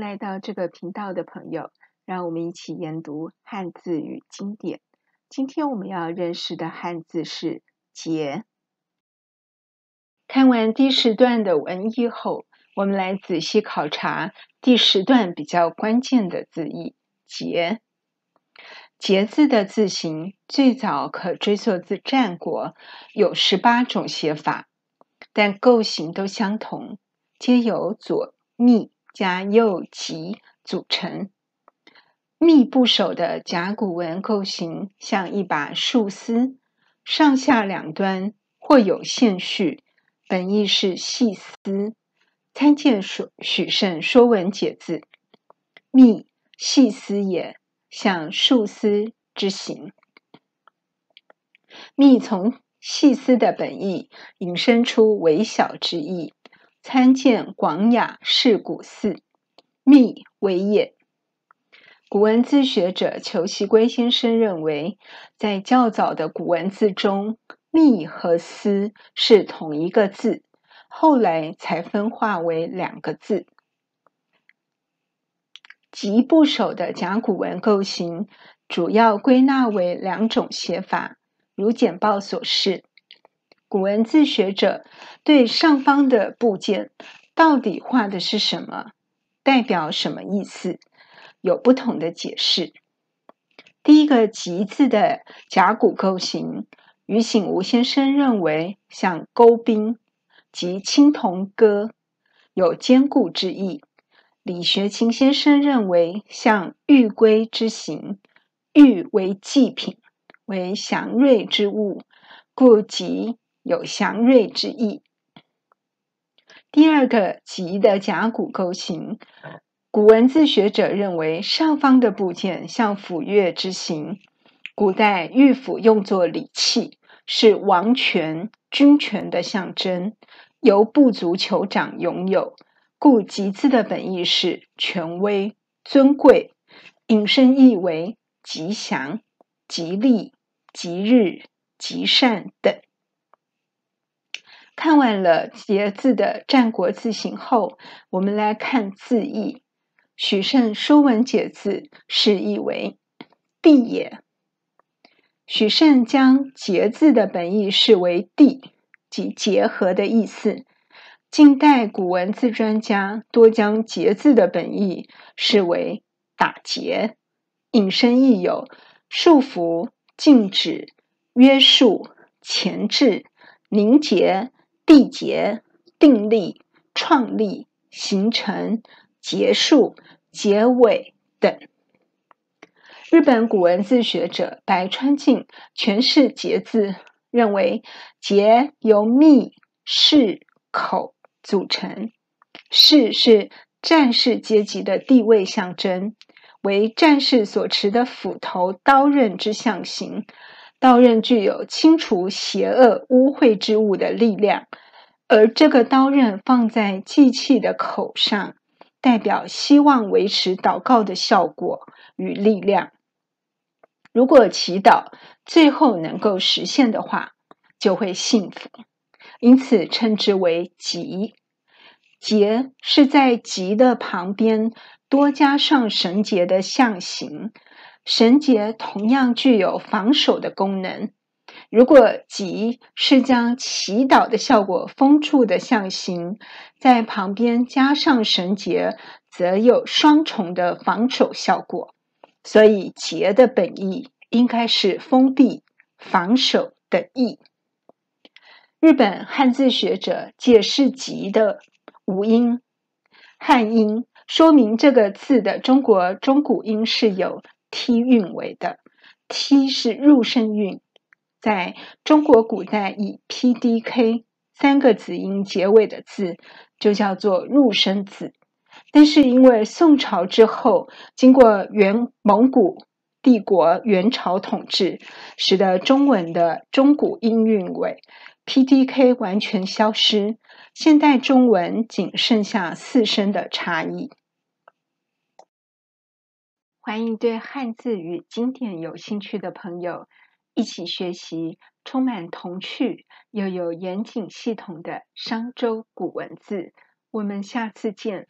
来到这个频道的朋友，让我们一起研读汉字与经典。今天我们要认识的汉字是“节”。看完第十段的文意后，我们来仔细考察第十段比较关键的字义“节”。节字的字形最早可追溯至战国，有十八种写法，但构型都相同，皆由左密加右急组成。密部首的甲骨文构型像一把竖丝，上下两端或有线序，本意是细丝。参见许慎《说文解字》，密细丝也。像竖丝之形，密从细丝的本意引申出微小之意。参见《广雅释古寺》，密为也。古文字学者裘锡圭先生认为，在较早的古文字中，密和思是同一个字，后来才分化为两个字。急部首的甲骨文构型，主要归纳为两种写法，如简报所示。古文字学者对上方的部件到底画的是什么，代表什么意思，有不同的解释。第一个“吉”字的甲骨构型，于醒吾先生认为像钩兵，即青铜戈，有坚固之意。李学勤先生认为像玉圭之形，玉为祭品，为祥瑞之物，故吉有祥瑞之意。第二个“吉”的甲骨构型，古文字学者认为上方的部件像斧钺之形，古代玉斧用作礼器，是王权、君权的象征，由部族酋长拥有。故“吉”字的本意是权威、尊贵，引申意为吉祥、吉利、吉日、吉善等。看完了“节”字的战国字形后，我们来看字义。许慎《说文解字》释义为“地也”。许慎将“节”字的本意视为“地”，即结合的意思。近代古文字专家多将“节”字的本意视为打结，引申义有束缚、禁止、约束、钳制、凝结、缔结、订立、创立、形成、结束、结尾等。日本古文字学者白川静诠释“节”字，认为“节”由密、士、口。组成，士是战士阶级的地位象征，为战士所持的斧头、刀刃之象形。刀刃具有清除邪恶污秽之物的力量，而这个刀刃放在祭器的口上，代表希望维持祷告的效果与力量。如果祈祷最后能够实现的话，就会幸福。因此称之为吉。节是在吉的旁边多加上绳结的象形，绳结同样具有防守的功能。如果吉是将祈祷的效果封住的象形，在旁边加上绳结，则有双重的防守效果。所以结的本意应该是封闭、防守的意。日本汉字学者解释“吉”的五音汉音，说明这个字的中国中古音是有 “t” 韵尾的，“t” 是入声韵，在中国古代以 “pdk” 三个子音结尾的字就叫做入声字。但是因为宋朝之后，经过元蒙古帝国元朝统治，使得中文的中古音韵尾。PDK 完全消失，现代中文仅剩下四声的差异。欢迎对汉字与经典有兴趣的朋友一起学习充满童趣又有严谨系统的商周古文字。我们下次见。